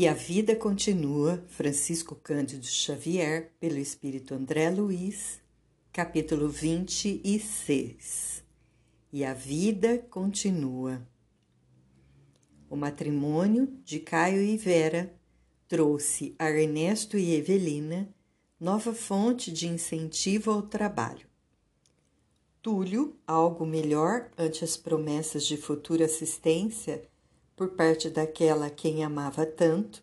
E a vida continua, Francisco Cândido Xavier, pelo Espírito André Luiz, capítulo 26. E a vida continua. O matrimônio de Caio e Vera trouxe a Ernesto e Evelina nova fonte de incentivo ao trabalho. Túlio, algo melhor ante as promessas de futura assistência, por parte daquela a quem amava tanto,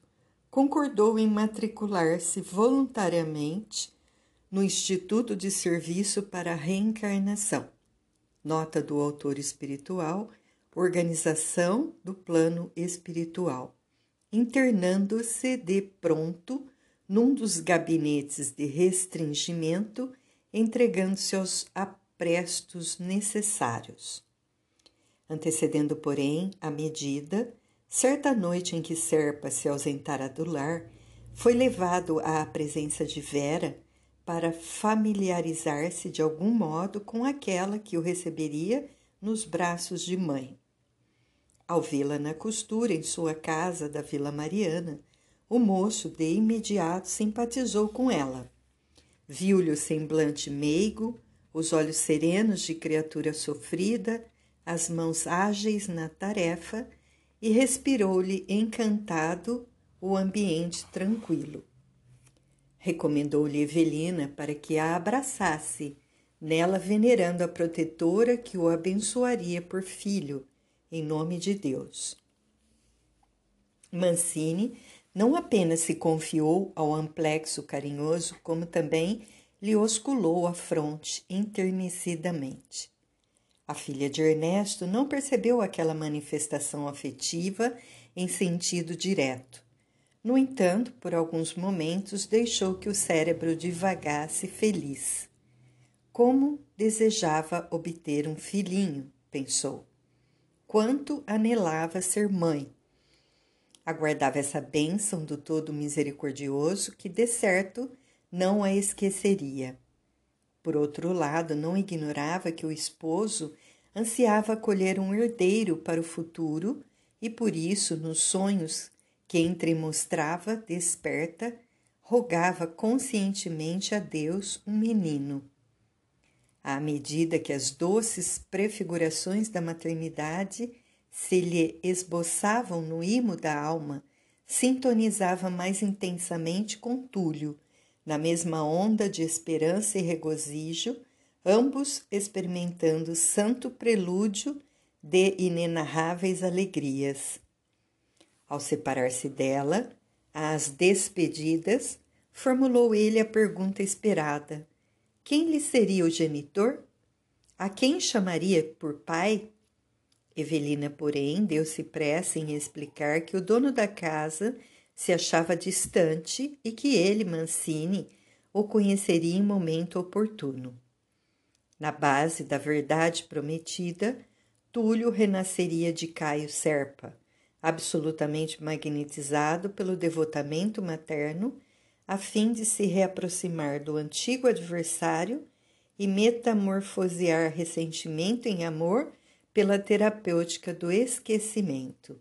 concordou em matricular-se voluntariamente no Instituto de Serviço para a Reencarnação. Nota do autor espiritual, organização do plano espiritual, internando-se de pronto num dos gabinetes de restringimento, entregando-se aos aprestos necessários. Antecedendo, porém, a medida, certa noite em que Serpa se ausentara do lar, foi levado à presença de Vera para familiarizar-se de algum modo com aquela que o receberia nos braços de mãe. Ao vê-la na costura em sua casa da Vila Mariana, o moço de imediato simpatizou com ela. Viu-lhe o semblante meigo, os olhos serenos de criatura sofrida as mãos ágeis na tarefa e respirou-lhe encantado o ambiente tranquilo. Recomendou-lhe Evelina para que a abraçasse, nela venerando a protetora que o abençoaria por filho, em nome de Deus. Mancini não apenas se confiou ao amplexo carinhoso, como também lhe osculou a fronte enternecidamente. A filha de Ernesto não percebeu aquela manifestação afetiva em sentido direto. No entanto, por alguns momentos deixou que o cérebro divagasse feliz. Como desejava obter um filhinho, pensou. Quanto anelava ser mãe. Aguardava essa bênção do Todo Misericordioso que, de certo, não a esqueceria. Por outro lado, não ignorava que o esposo ansiava colher um herdeiro para o futuro e por isso, nos sonhos que entremostrava desperta, rogava conscientemente a Deus um menino. À medida que as doces prefigurações da maternidade se lhe esboçavam no imo da alma, sintonizava mais intensamente com Túlio, na mesma onda de esperança e regozijo, ambos experimentando santo prelúdio de inenarráveis alegrias. Ao separar-se dela, às despedidas, formulou ele a pergunta esperada: quem lhe seria o genitor? A quem chamaria por pai? Evelina, porém, deu-se pressa em explicar que o dono da casa se achava distante e que ele, Mancini, o conheceria em momento oportuno. Na base da verdade prometida, Túlio renasceria de Caio Serpa, absolutamente magnetizado pelo devotamento materno, a fim de se reaproximar do antigo adversário e metamorfosear ressentimento em amor pela terapêutica do esquecimento.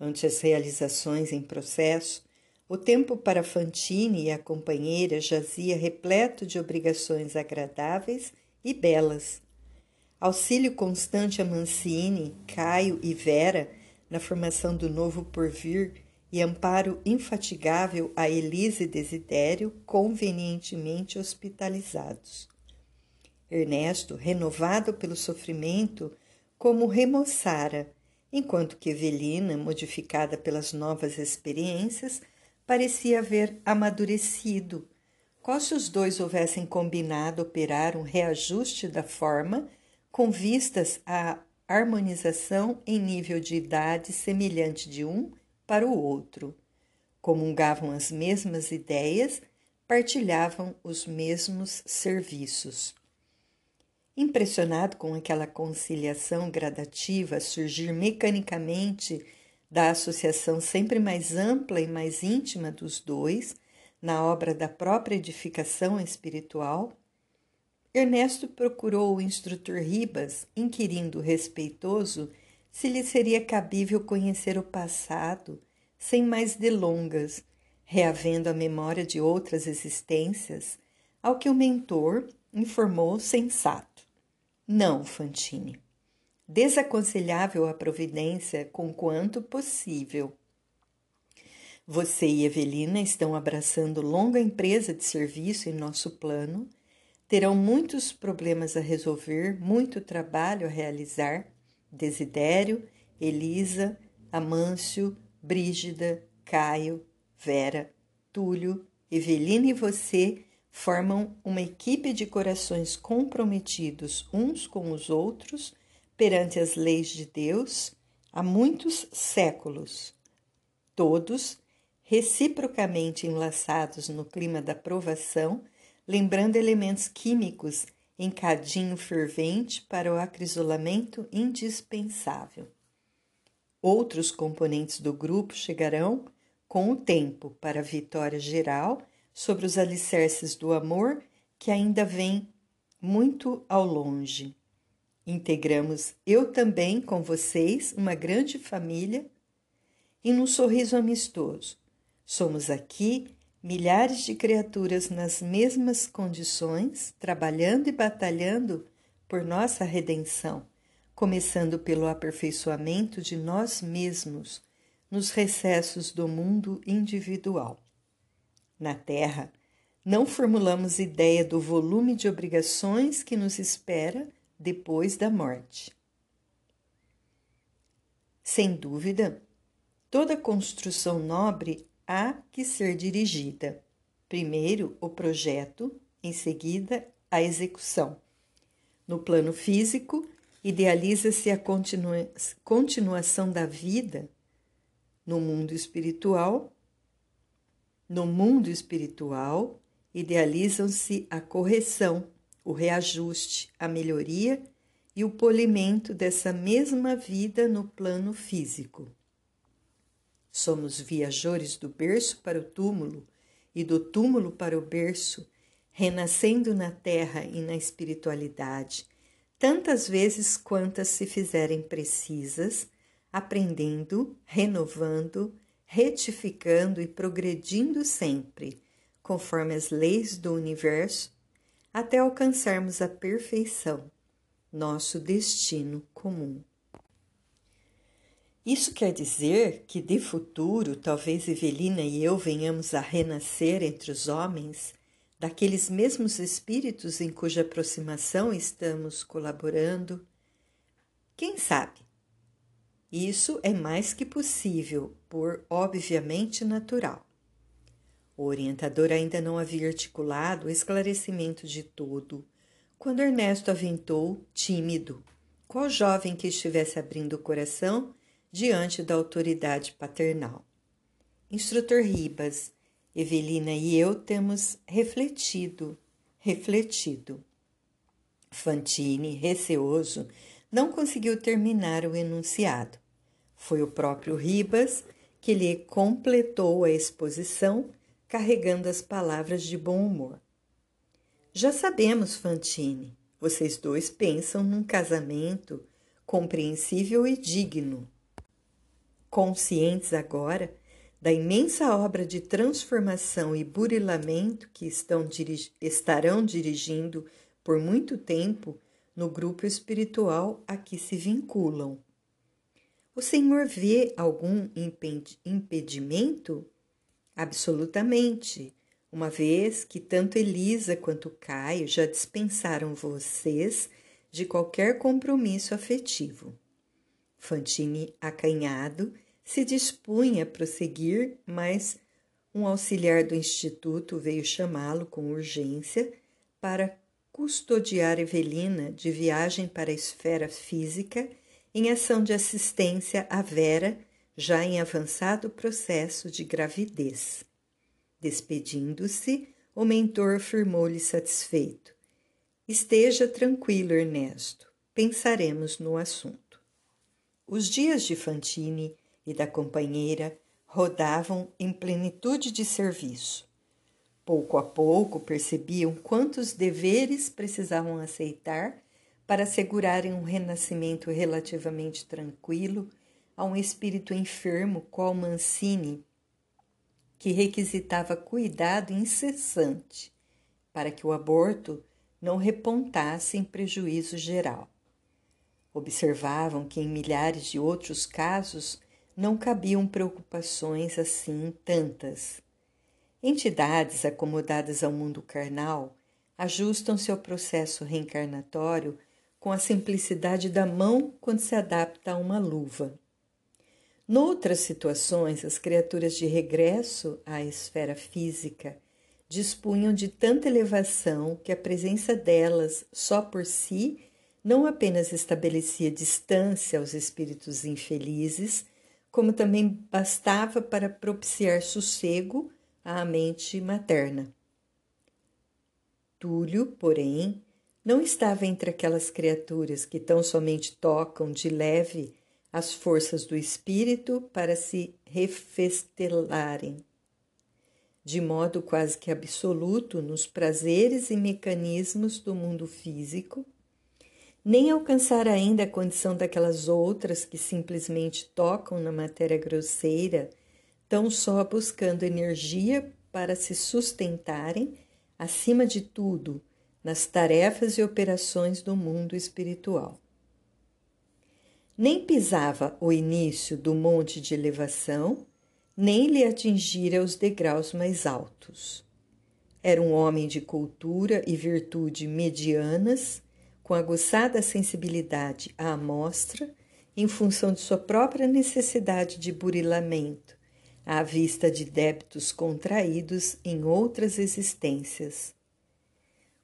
Ante as realizações em processo, o tempo para Fantine e a companheira jazia repleto de obrigações agradáveis e belas. Auxílio constante a Mancini, Caio e Vera na formação do novo porvir e amparo infatigável a Elise e Desidério, convenientemente hospitalizados. Ernesto, renovado pelo sofrimento, como remoçara enquanto que Evelina, modificada pelas novas experiências, parecia haver amadurecido. Qual se os dois houvessem combinado operar um reajuste da forma com vistas à harmonização em nível de idade semelhante de um para o outro. Comungavam as mesmas ideias, partilhavam os mesmos serviços. Impressionado com aquela conciliação gradativa surgir mecanicamente da associação sempre mais ampla e mais íntima dos dois, na obra da própria edificação espiritual, Ernesto procurou o instrutor Ribas, inquirindo respeitoso se lhe seria cabível conhecer o passado, sem mais delongas, reavendo a memória de outras existências, ao que o mentor informou sensato. Não, Fantine. Desaconselhável a providência com quanto possível. Você e Evelina estão abraçando longa empresa de serviço em nosso plano, terão muitos problemas a resolver, muito trabalho a realizar. Desidério, Elisa, Amâncio, Brígida, Caio, Vera, Túlio, Evelina e você formam uma equipe de corações comprometidos uns com os outros perante as leis de Deus há muitos séculos, todos reciprocamente enlaçados no clima da provação, lembrando elementos químicos em cadinho fervente para o acrisolamento indispensável. Outros componentes do grupo chegarão com o tempo para a vitória geral sobre os alicerces do amor que ainda vem muito ao longe. Integramos eu também com vocês uma grande família e num sorriso amistoso. Somos aqui milhares de criaturas nas mesmas condições, trabalhando e batalhando por nossa redenção, começando pelo aperfeiçoamento de nós mesmos nos recessos do mundo individual. Na Terra, não formulamos ideia do volume de obrigações que nos espera depois da morte. Sem dúvida, toda construção nobre há que ser dirigida. Primeiro, o projeto, em seguida, a execução. No plano físico, idealiza-se a continua continuação da vida. No mundo espiritual, no mundo espiritual, idealizam-se a correção, o reajuste, a melhoria e o polimento dessa mesma vida no plano físico. Somos viajores do berço para o túmulo e do túmulo para o berço, renascendo na terra e na espiritualidade, tantas vezes quantas se fizerem precisas, aprendendo, renovando, retificando e progredindo sempre, conforme as leis do universo, até alcançarmos a perfeição, nosso destino comum. Isso quer dizer que de futuro, talvez Evelina e eu venhamos a renascer entre os homens, daqueles mesmos espíritos em cuja aproximação estamos colaborando? Quem sabe? Isso é mais que possível, por obviamente natural. O orientador ainda não havia articulado o esclarecimento de todo, quando Ernesto aventou, tímido, qual jovem que estivesse abrindo o coração diante da autoridade paternal. Instrutor Ribas, Evelina e eu temos refletido, refletido. Fantine, receoso, não conseguiu terminar o enunciado. Foi o próprio Ribas que lhe completou a exposição, carregando as palavras de bom humor. Já sabemos, Fantine, vocês dois pensam num casamento compreensível e digno. Conscientes agora da imensa obra de transformação e burilamento que estão, estarão dirigindo por muito tempo no grupo espiritual a que se vinculam. O Senhor vê algum impedimento? Absolutamente, uma vez que tanto Elisa quanto Caio já dispensaram vocês de qualquer compromisso afetivo. Fantine, acanhado, se dispunha a prosseguir, mas um auxiliar do instituto veio chamá-lo com urgência para custodiar Evelina de viagem para a esfera física em ação de assistência à Vera, já em avançado processo de gravidez. Despedindo-se, o mentor afirmou-lhe satisfeito: Esteja tranquilo, Ernesto, pensaremos no assunto. Os dias de Fantine e da companheira rodavam em plenitude de serviço. Pouco a pouco percebiam quantos deveres precisavam aceitar para assegurarem um renascimento relativamente tranquilo a um espírito enfermo qual Mancini, que requisitava cuidado incessante para que o aborto não repontasse em prejuízo geral. Observavam que em milhares de outros casos não cabiam preocupações assim tantas. Entidades acomodadas ao mundo carnal ajustam-se ao processo reencarnatório com a simplicidade da mão quando se adapta a uma luva. Noutras situações, as criaturas de regresso à esfera física dispunham de tanta elevação que a presença delas só por si não apenas estabelecia distância aos espíritos infelizes, como também bastava para propiciar sossego à mente materna. Túlio, porém, não estava entre aquelas criaturas que tão somente tocam de leve as forças do espírito para se refestelarem, de modo quase que absoluto nos prazeres e mecanismos do mundo físico, nem alcançar ainda a condição daquelas outras que simplesmente tocam na matéria grosseira, tão só buscando energia para se sustentarem, acima de tudo, nas tarefas e operações do mundo espiritual. Nem pisava o início do monte de elevação, nem lhe atingira os degraus mais altos. Era um homem de cultura e virtude medianas com aguçada sensibilidade à amostra, em função de sua própria necessidade de burilamento, à vista de débitos contraídos em outras existências.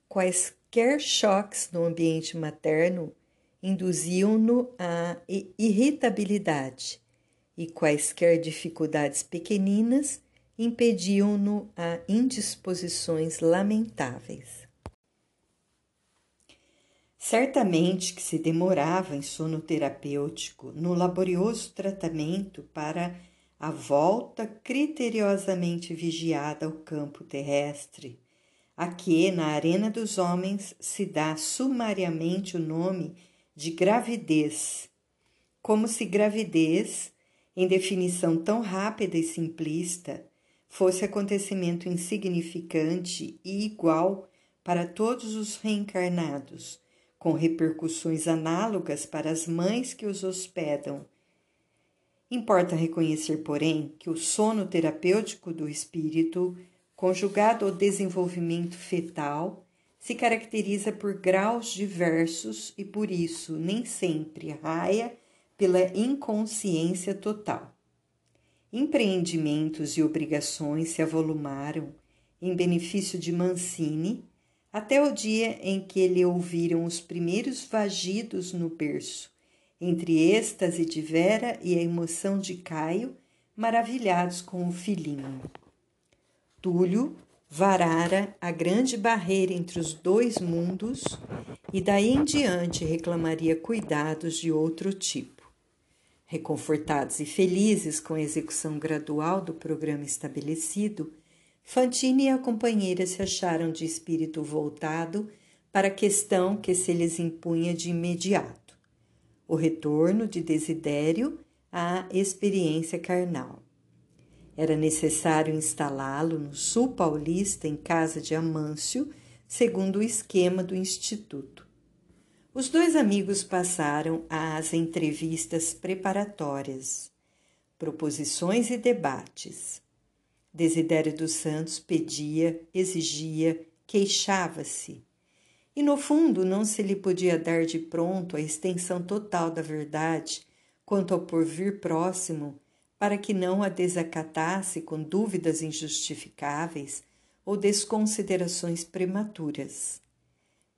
Quaisquer choques no ambiente materno induziam-no à irritabilidade, e quaisquer dificuldades pequeninas impediam-no a indisposições lamentáveis. Certamente que se demorava em sono terapêutico no laborioso tratamento para a volta criteriosamente vigiada ao campo terrestre, a que, na arena dos homens, se dá sumariamente o nome de gravidez, como se gravidez, em definição tão rápida e simplista, fosse acontecimento insignificante e igual para todos os reencarnados com repercussões análogas para as mães que os hospedam. Importa reconhecer, porém, que o sono terapêutico do espírito, conjugado ao desenvolvimento fetal, se caracteriza por graus diversos e, por isso, nem sempre raia pela inconsciência total. Empreendimentos e obrigações se avolumaram em benefício de Mancini até o dia em que ele ouviram os primeiros vagidos no berço, entre êxtase de Vera e a emoção de Caio, maravilhados com o filhinho. Túlio varara a grande barreira entre os dois mundos e daí em diante reclamaria cuidados de outro tipo. Reconfortados e felizes com a execução gradual do programa estabelecido, Fantine e a companheira se acharam de espírito voltado para a questão que se lhes impunha de imediato: o retorno de Desidério à experiência carnal. Era necessário instalá-lo no sul paulista, em casa de Amâncio, segundo o esquema do Instituto. Os dois amigos passaram às entrevistas preparatórias, proposições e debates. Desidério dos Santos pedia, exigia, queixava-se. E no fundo não se lhe podia dar de pronto a extensão total da verdade quanto ao porvir próximo, para que não a desacatasse com dúvidas injustificáveis ou desconsiderações prematuras.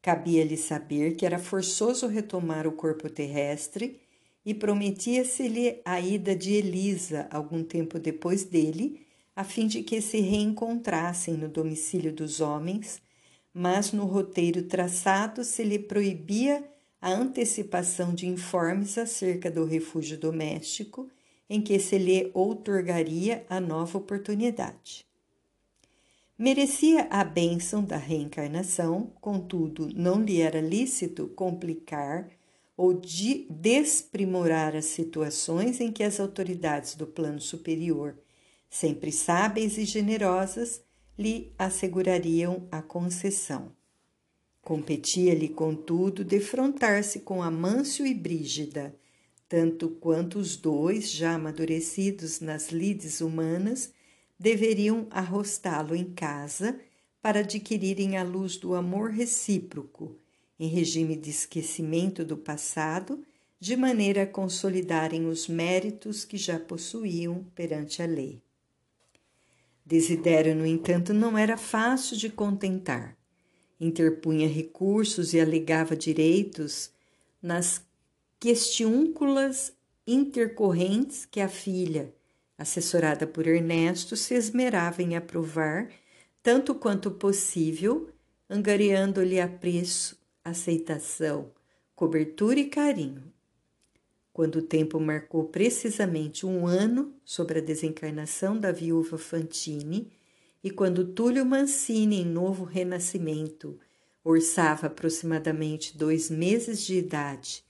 Cabia-lhe saber que era forçoso retomar o corpo terrestre e prometia-se-lhe a ida de Elisa algum tempo depois dele a fim de que se reencontrassem no domicílio dos homens, mas no roteiro traçado se lhe proibia a antecipação de informes acerca do refúgio doméstico em que se lhe outorgaria a nova oportunidade. Merecia a bênção da reencarnação, contudo, não lhe era lícito complicar ou de desprimorar as situações em que as autoridades do plano superior, sempre sábeis e generosas, lhe assegurariam a concessão. Competia-lhe, contudo, defrontar-se com Amâncio e Brígida, tanto quanto os dois, já amadurecidos nas lides humanas, deveriam arrostá-lo em casa para adquirirem a luz do amor recíproco em regime de esquecimento do passado, de maneira a consolidarem os méritos que já possuíam perante a lei. Desidério, no entanto, não era fácil de contentar. Interpunha recursos e alegava direitos nas questiúnculas intercorrentes que a filha, assessorada por Ernesto, se esmerava em aprovar, tanto quanto possível, angariando-lhe apreço aceitação, cobertura e carinho. Quando o tempo marcou precisamente um ano sobre a desencarnação da viúva Fantini e quando Túlio Mancini, em novo renascimento, orçava aproximadamente dois meses de idade,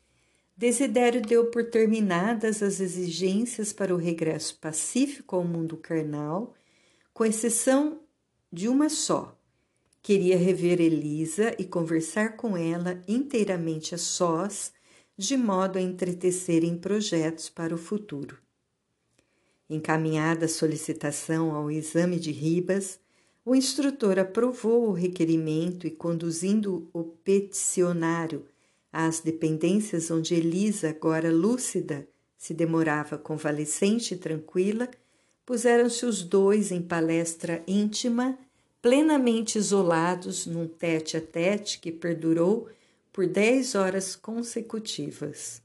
Desidério deu por terminadas as exigências para o regresso pacífico ao mundo carnal, com exceção de uma só, Queria rever Elisa e conversar com ela inteiramente a sós, de modo a entretecer em projetos para o futuro. Encaminhada a solicitação ao exame de Ribas, o instrutor aprovou o requerimento e, conduzindo o peticionário às dependências onde Elisa, agora lúcida, se demorava convalescente e tranquila, puseram-se os dois em palestra íntima plenamente isolados num tete a tete que perdurou por dez horas consecutivas.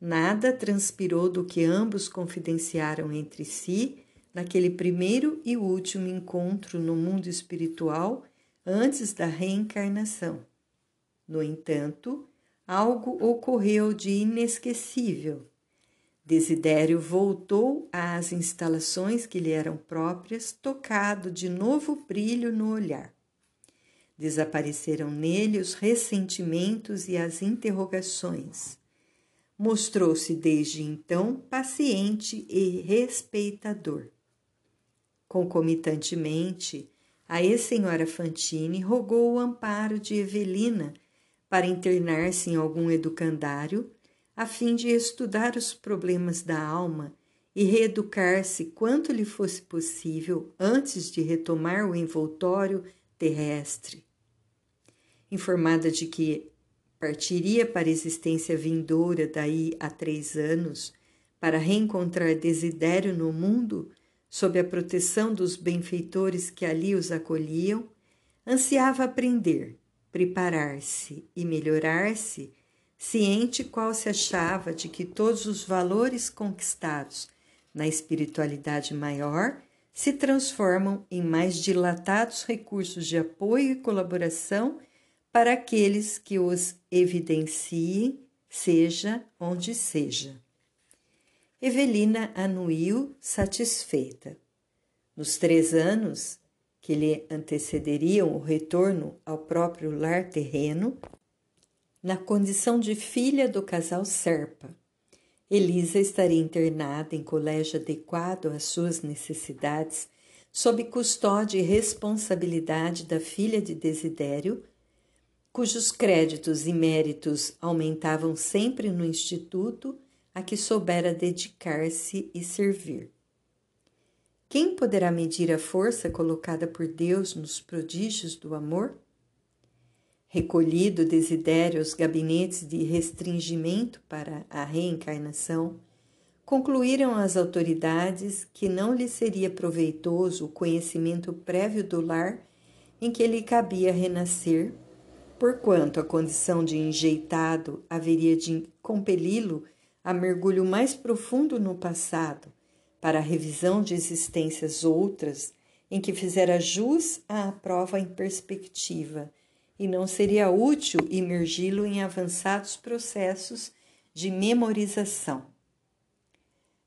Nada transpirou do que ambos confidenciaram entre si naquele primeiro e último encontro no mundo espiritual antes da reencarnação. No entanto, algo ocorreu de inesquecível Desidério voltou às instalações que lhe eram próprias, tocado de novo brilho no olhar. Desapareceram nele os ressentimentos e as interrogações. Mostrou-se desde então paciente e respeitador. Concomitantemente, a ex-senhora Fantini rogou o amparo de Evelina para internar-se em algum educandário a fim de estudar os problemas da alma e reeducar-se quanto lhe fosse possível antes de retomar o envoltório terrestre. Informada de que partiria para a existência vindoura daí a três anos, para reencontrar Desidério no mundo, sob a proteção dos benfeitores que ali os acolhiam, ansiava aprender, preparar-se e melhorar-se ciente qual se achava de que todos os valores conquistados na espiritualidade maior se transformam em mais dilatados recursos de apoio e colaboração para aqueles que os evidenciem, seja onde seja. Evelina anuiu satisfeita. Nos três anos que lhe antecederiam o retorno ao próprio lar terreno, na condição de filha do casal Serpa. Elisa estaria internada em colégio adequado às suas necessidades, sob custódia e responsabilidade da filha de Desidério, cujos créditos e méritos aumentavam sempre no instituto a que soubera dedicar-se e servir. Quem poderá medir a força colocada por Deus nos prodígios do amor? recolhido Desidério aos gabinetes de restringimento para a reencarnação, concluíram as autoridades que não lhe seria proveitoso o conhecimento prévio do lar em que lhe cabia renascer, porquanto a condição de enjeitado haveria de compeli-lo a mergulho mais profundo no passado, para a revisão de existências outras em que fizera jus à prova em perspectiva e não seria útil imergi-lo em avançados processos de memorização.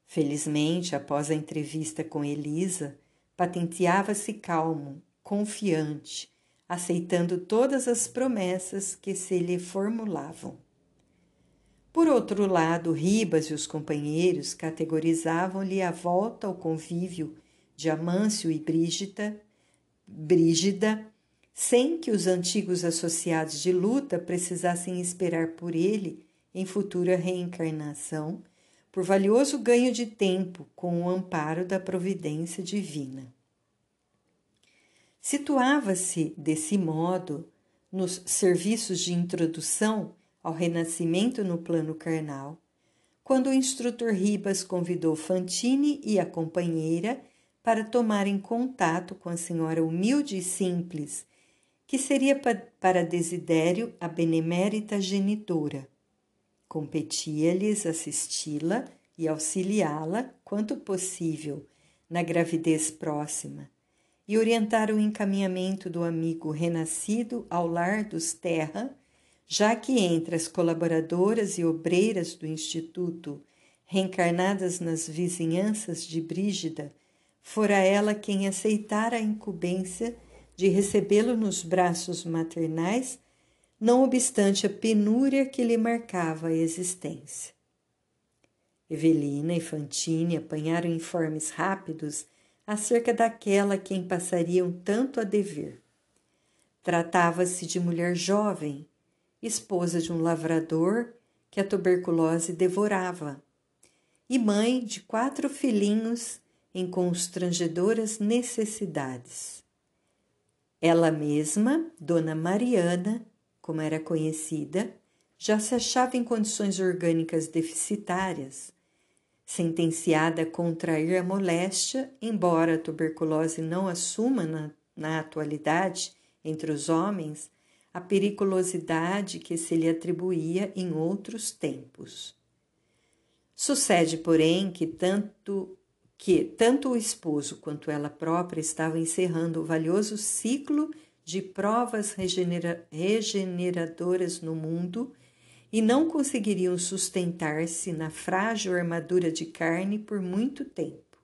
Felizmente, após a entrevista com Elisa, patenteava-se calmo, confiante, aceitando todas as promessas que se lhe formulavam. Por outro lado, Ribas e os companheiros categorizavam-lhe a volta ao convívio de Amâncio e Brígida, Brígida, sem que os antigos associados de luta precisassem esperar por ele em futura reencarnação, por valioso ganho de tempo com o amparo da providência divina. Situava-se, desse modo, nos serviços de introdução ao renascimento no plano carnal, quando o instrutor Ribas convidou Fantine e a companheira para tomarem contato com a senhora humilde e simples, que seria para Desidério a benemérita genitora. Competia-lhes assisti-la e auxiliá-la, quanto possível, na gravidez próxima, e orientar o encaminhamento do amigo renascido ao lar dos Terra já que entre as colaboradoras e obreiras do Instituto, reencarnadas nas vizinhanças de Brígida, fora ela quem aceitara a incumbência de recebê-lo nos braços maternais, não obstante a penúria que lhe marcava a existência. Evelina e Fantine apanharam informes rápidos acerca daquela a quem passariam tanto a dever. Tratava-se de mulher jovem, esposa de um lavrador que a tuberculose devorava, e mãe de quatro filhinhos em constrangedoras necessidades. Ela mesma, Dona Mariana, como era conhecida, já se achava em condições orgânicas deficitárias, sentenciada a contrair a moléstia, embora a tuberculose não assuma na, na atualidade entre os homens a periculosidade que se lhe atribuía em outros tempos. Sucede, porém, que tanto que tanto o esposo quanto ela própria estavam encerrando o valioso ciclo de provas regenera regeneradoras no mundo e não conseguiriam sustentar-se na frágil armadura de carne por muito tempo.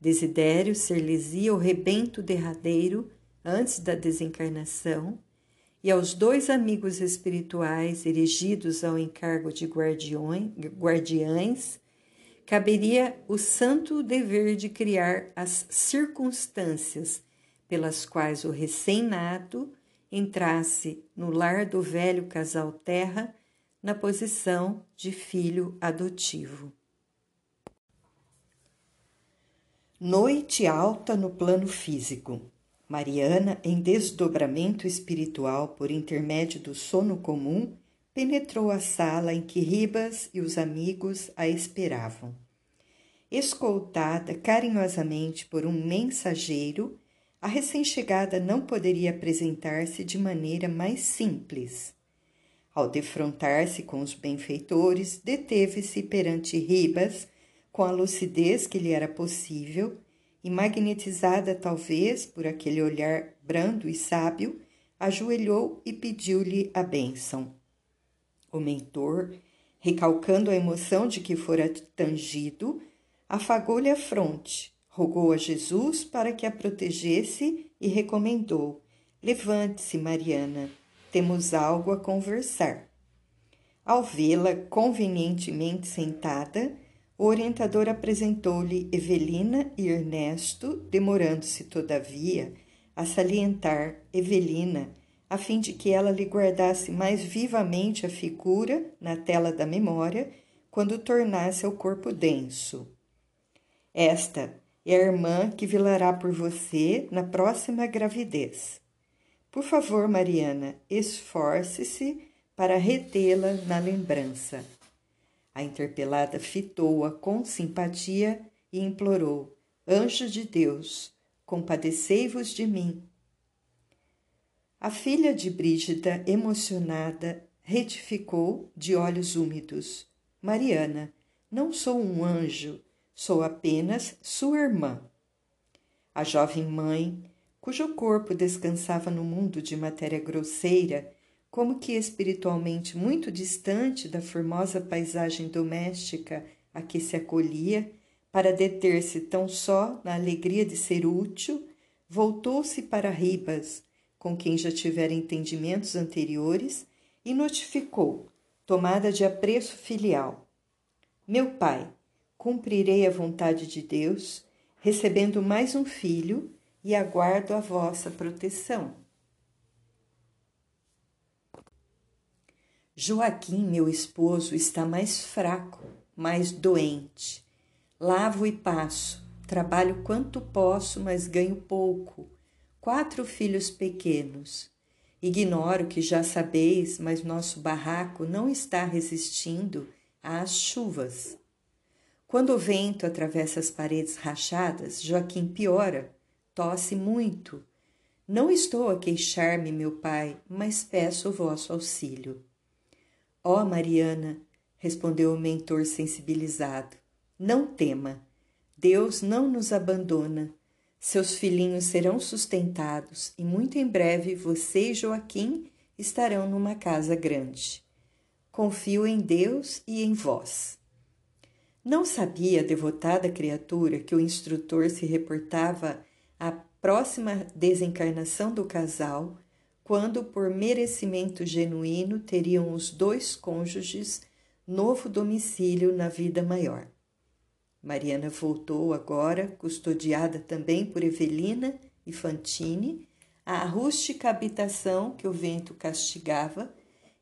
Desidério ser-lhes-ia o rebento derradeiro antes da desencarnação e aos dois amigos espirituais erigidos ao encargo de guardiães, caberia o santo dever de criar as circunstâncias pelas quais o recém-nato entrasse no lar do velho casal Terra na posição de filho adotivo. Noite alta no plano físico. Mariana, em desdobramento espiritual por intermédio do sono comum, penetrou a sala em que Ribas e os amigos a esperavam. Escoltada carinhosamente por um mensageiro, a recém-chegada não poderia apresentar-se de maneira mais simples. Ao defrontar-se com os benfeitores, deteve-se perante Ribas com a lucidez que lhe era possível e magnetizada talvez por aquele olhar brando e sábio, ajoelhou e pediu-lhe a bênção. O mentor, recalcando a emoção de que fora tangido, afagou-lhe a fronte, rogou a Jesus para que a protegesse e recomendou: Levante-se, Mariana, temos algo a conversar. Ao vê-la convenientemente sentada, o orientador apresentou-lhe Evelina e Ernesto, demorando-se, todavia, a salientar Evelina, a fim de que ela lhe guardasse mais vivamente a figura na tela da memória quando tornasse ao corpo denso. Esta é a irmã que velará por você na próxima gravidez. Por favor, Mariana, esforce-se para retê-la na lembrança. A interpelada fitou-a com simpatia e implorou: Anjo de Deus, compadecei-vos de mim. A filha de Brígida, emocionada, retificou de olhos úmidos: Mariana, não sou um anjo, sou apenas sua irmã. A jovem mãe, cujo corpo descansava no mundo de matéria grosseira, como que espiritualmente muito distante da formosa paisagem doméstica a que se acolhia, para deter-se tão só na alegria de ser útil, voltou-se para Ribas, com quem já tivera entendimentos anteriores, e notificou, tomada de apreço filial. Meu pai, cumprirei a vontade de Deus, recebendo mais um filho e aguardo a vossa proteção. Joaquim, meu esposo, está mais fraco, mais doente. Lavo e passo, trabalho quanto posso, mas ganho pouco. Quatro filhos pequenos. Ignoro que já sabeis, mas nosso barraco não está resistindo às chuvas. Quando o vento atravessa as paredes rachadas, Joaquim piora, tosse muito. Não estou a queixar-me, meu pai, mas peço o vosso auxílio. Ó oh, Mariana, respondeu o mentor sensibilizado, não tema. Deus não nos abandona. Seus filhinhos serão sustentados e muito em breve você e Joaquim estarão numa casa grande. Confio em Deus e em vós. Não sabia a devotada criatura que o instrutor se reportava à próxima desencarnação do casal, quando, por merecimento genuíno, teriam os dois cônjuges novo domicílio na vida maior. Mariana voltou agora, custodiada também por Evelina e Fantine, à rústica habitação que o vento castigava,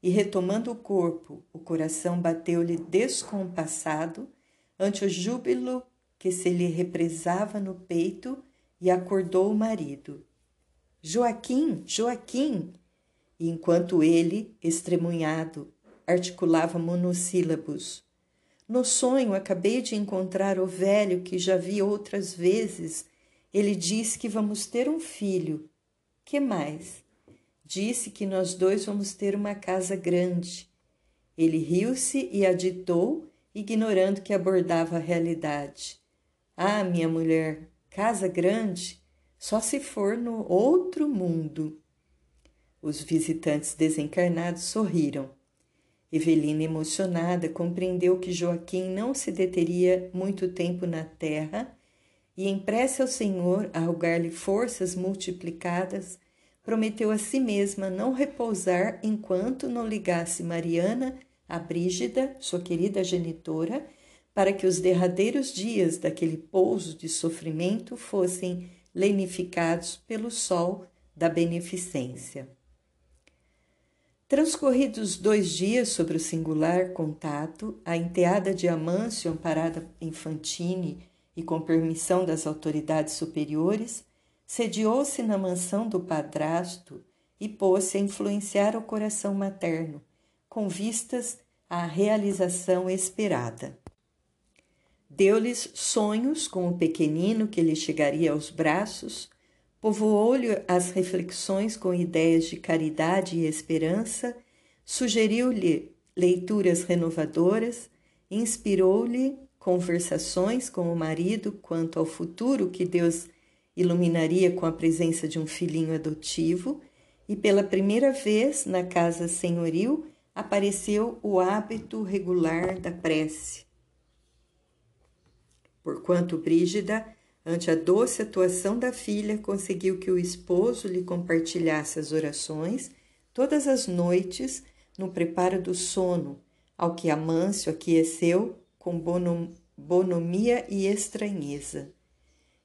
e retomando o corpo, o coração bateu-lhe descompassado ante o júbilo que se lhe represava no peito e acordou o marido. Joaquim, Joaquim! E enquanto ele, estremunhado, articulava monossílabos, no sonho acabei de encontrar o velho que já vi outras vezes. Ele disse que vamos ter um filho. Que mais? Disse que nós dois vamos ter uma casa grande. Ele riu-se e aditou, ignorando que abordava a realidade. Ah, minha mulher, casa grande? Só se for no outro mundo. Os visitantes desencarnados sorriram. Evelina, emocionada, compreendeu que Joaquim não se deteria muito tempo na terra e, em prece ao Senhor a rogar-lhe forças multiplicadas, prometeu a si mesma não repousar enquanto não ligasse Mariana a Brígida, sua querida genitora, para que os derradeiros dias daquele pouso de sofrimento fossem lenificados pelo sol da beneficência. Transcorridos dois dias sobre o singular contato, a enteada de Amâncio, amparada em Fantine e com permissão das autoridades superiores, sediou-se na mansão do padrasto e pôs-se a influenciar o coração materno, com vistas à realização esperada. Deu-lhes sonhos com o pequenino que lhe chegaria aos braços, povoou-lhe as reflexões com ideias de caridade e esperança, sugeriu-lhe leituras renovadoras, inspirou-lhe conversações com o marido quanto ao futuro que Deus iluminaria com a presença de um filhinho adotivo, e pela primeira vez na casa senhoril apareceu o hábito regular da prece. Porquanto Brígida Ante a doce atuação da filha, conseguiu que o esposo lhe compartilhasse as orações todas as noites no preparo do sono, ao que Amâncio aqueceu com bonomia e estranheza.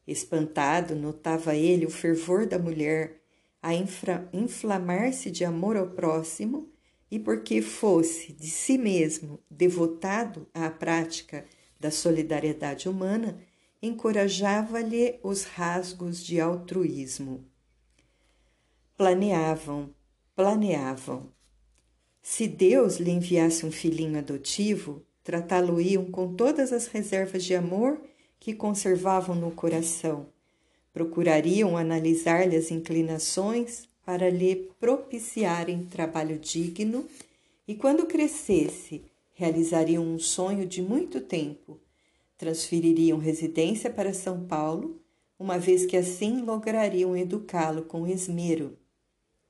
Espantado, notava ele o fervor da mulher a inflamar-se de amor ao próximo e porque fosse de si mesmo devotado à prática da solidariedade humana, encorajava-lhe os rasgos de altruísmo. Planeavam, planeavam. Se Deus lhe enviasse um filhinho adotivo, tratá-lo-iam com todas as reservas de amor que conservavam no coração. Procurariam analisar-lhe as inclinações para lhe propiciarem trabalho digno e, quando crescesse, realizariam um sonho de muito tempo transfeririam residência para São Paulo, uma vez que assim lograriam educá-lo com esmero.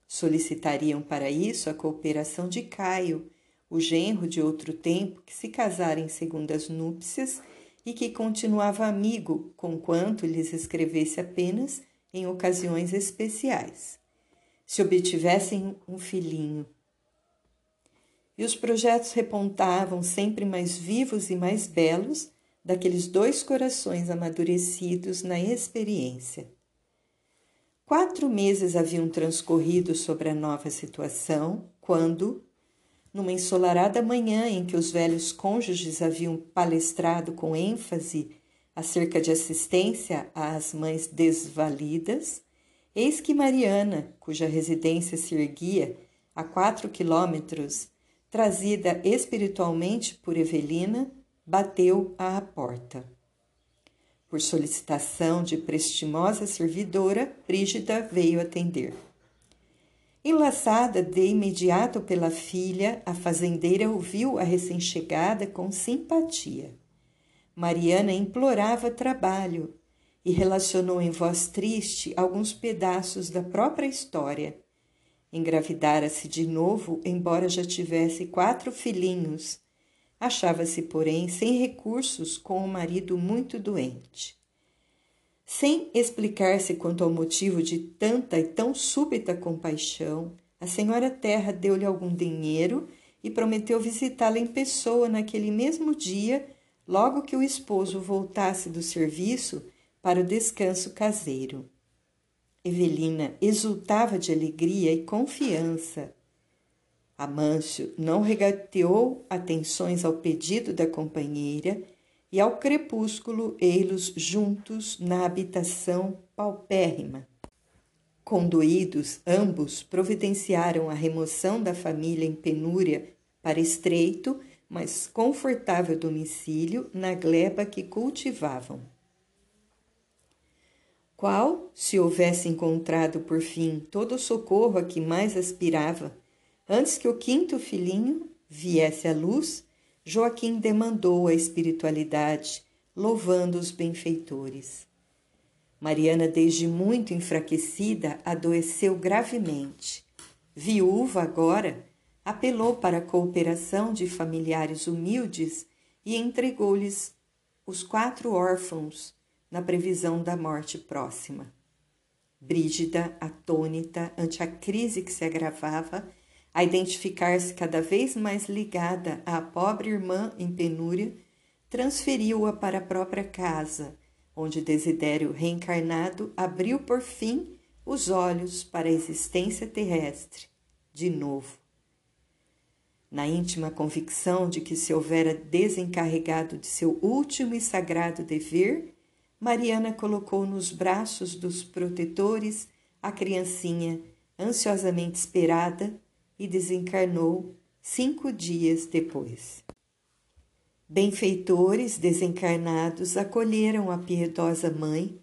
Solicitariam para isso a cooperação de Caio, o genro de outro tempo que se casara em segundas núpcias e que continuava amigo, conquanto lhes escrevesse apenas em ocasiões especiais. Se obtivessem um filhinho. E os projetos repontavam sempre mais vivos e mais belos daqueles dois corações amadurecidos na experiência. Quatro meses haviam transcorrido sobre a nova situação quando, numa ensolarada manhã em que os velhos cônjuges haviam palestrado com ênfase acerca de assistência às mães desvalidas, eis que Mariana, cuja residência se erguia a quatro quilômetros, trazida espiritualmente por Evelina, bateu à porta. Por solicitação de prestimosa servidora, Brígida veio atender. Enlaçada de imediato pela filha, a fazendeira ouviu a recém-chegada com simpatia. Mariana implorava trabalho e relacionou em voz triste alguns pedaços da própria história. Engravidara-se de novo, embora já tivesse quatro filhinhos. Achava-se, porém, sem recursos, com o marido muito doente. Sem explicar-se quanto ao motivo de tanta e tão súbita compaixão, a senhora Terra deu-lhe algum dinheiro e prometeu visitá-la em pessoa naquele mesmo dia, logo que o esposo voltasse do serviço para o descanso caseiro. Evelina exultava de alegria e confiança. Amâncio não regateou atenções ao pedido da companheira e ao crepúsculo ei-los juntos na habitação paupérrima. Conduídos, ambos providenciaram a remoção da família em penúria para estreito, mas confortável domicílio na gleba que cultivavam. Qual, se houvesse encontrado por fim todo o socorro a que mais aspirava, antes que o quinto filhinho viesse à luz, Joaquim demandou a espiritualidade, louvando os benfeitores. Mariana, desde muito enfraquecida, adoeceu gravemente. Viúva agora, apelou para a cooperação de familiares humildes e entregou-lhes os quatro órfãos na previsão da morte próxima. Brígida, atônita ante a crise que se agravava, a identificar-se cada vez mais ligada à pobre irmã em penúria, transferiu-a para a própria casa, onde Desidério reencarnado abriu por fim os olhos para a existência terrestre, de novo. Na íntima convicção de que se houvera desencarregado de seu último e sagrado dever, Mariana colocou nos braços dos protetores a criancinha ansiosamente esperada e desencarnou cinco dias depois. Benfeitores desencarnados acolheram a piedosa mãe,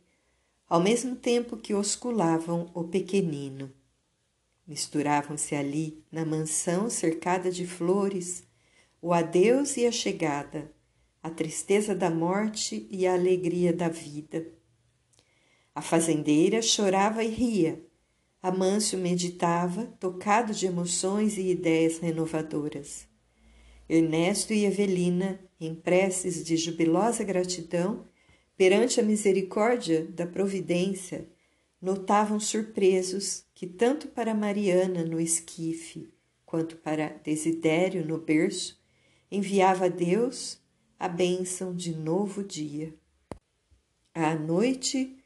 ao mesmo tempo que osculavam o pequenino. Misturavam-se ali, na mansão cercada de flores, o adeus e a chegada, a tristeza da morte e a alegria da vida. A fazendeira chorava e ria, Amâncio meditava, tocado de emoções e ideias renovadoras. Ernesto e Evelina, em preces de jubilosa gratidão, perante a misericórdia da providência, notavam surpresos que tanto para Mariana no esquife, quanto para Desidério no berço, enviava Deus a bênção de novo dia. À noite,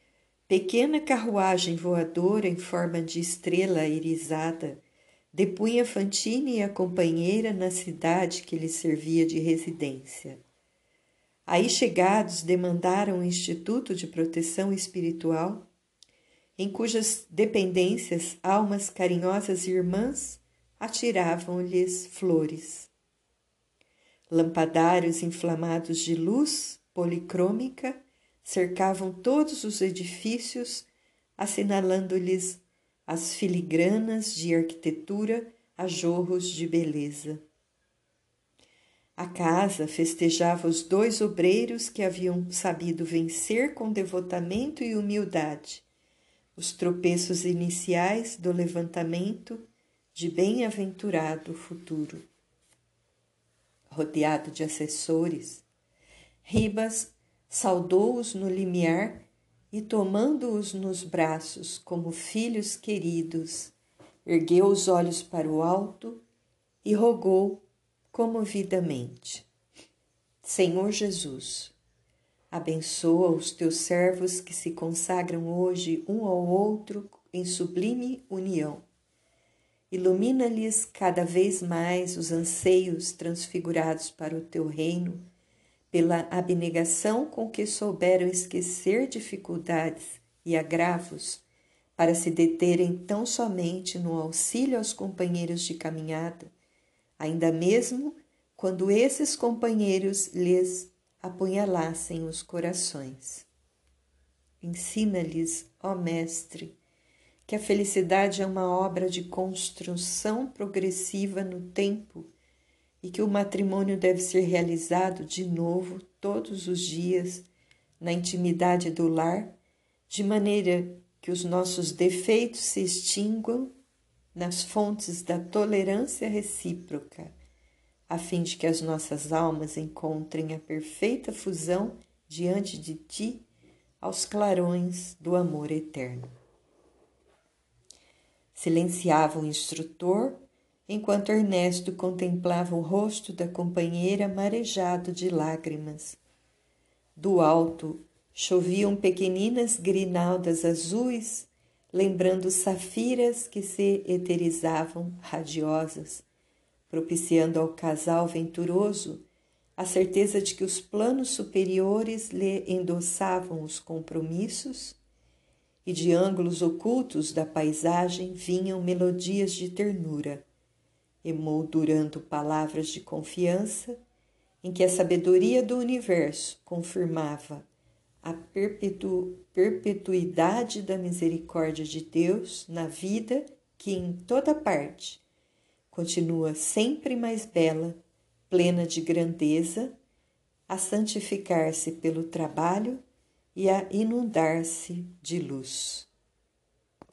Pequena carruagem voadora em forma de estrela irisada depunha Fantine e a companheira na cidade que lhe servia de residência. Aí chegados, demandaram o Instituto de Proteção Espiritual, em cujas dependências almas carinhosas irmãs atiravam-lhes flores. Lampadários inflamados de luz policrômica cercavam todos os edifícios, assinalando-lhes as filigranas de arquitetura a jorros de beleza. A casa festejava os dois obreiros que haviam sabido vencer com devotamento e humildade os tropeços iniciais do levantamento de bem-aventurado futuro. Rodeado de assessores, Ribas saudou-os no limiar e, tomando-os nos braços como filhos queridos, ergueu os olhos para o alto e rogou comovidamente. Senhor Jesus, abençoa os teus servos que se consagram hoje um ao outro em sublime união. Ilumina-lhes cada vez mais os anseios transfigurados para o teu reino, pela abnegação com que souberam esquecer dificuldades e agravos para se deterem tão somente no auxílio aos companheiros de caminhada, ainda mesmo quando esses companheiros lhes apunhalassem os corações. Ensina-lhes, ó Mestre, que a felicidade é uma obra de construção progressiva no tempo e que o matrimônio deve ser realizado de novo todos os dias na intimidade do lar, de maneira que os nossos defeitos se extinguam nas fontes da tolerância recíproca, a fim de que as nossas almas encontrem a perfeita fusão diante de ti aos clarões do amor eterno. Silenciava o instrutor enquanto Ernesto contemplava o rosto da companheira marejado de lágrimas. Do alto Choviam pequeninas grinaldas azuis, lembrando safiras que se eterizavam radiosas, propiciando ao casal venturoso a certeza de que os planos superiores lhe endossavam os compromissos e de ângulos ocultos da paisagem vinham melodias de ternura, emoldurando palavras de confiança em que a sabedoria do universo confirmava a perpetu perpetuidade da misericórdia de Deus na vida que em toda parte continua sempre mais bela, plena de grandeza, a santificar-se pelo trabalho e a inundar-se de luz.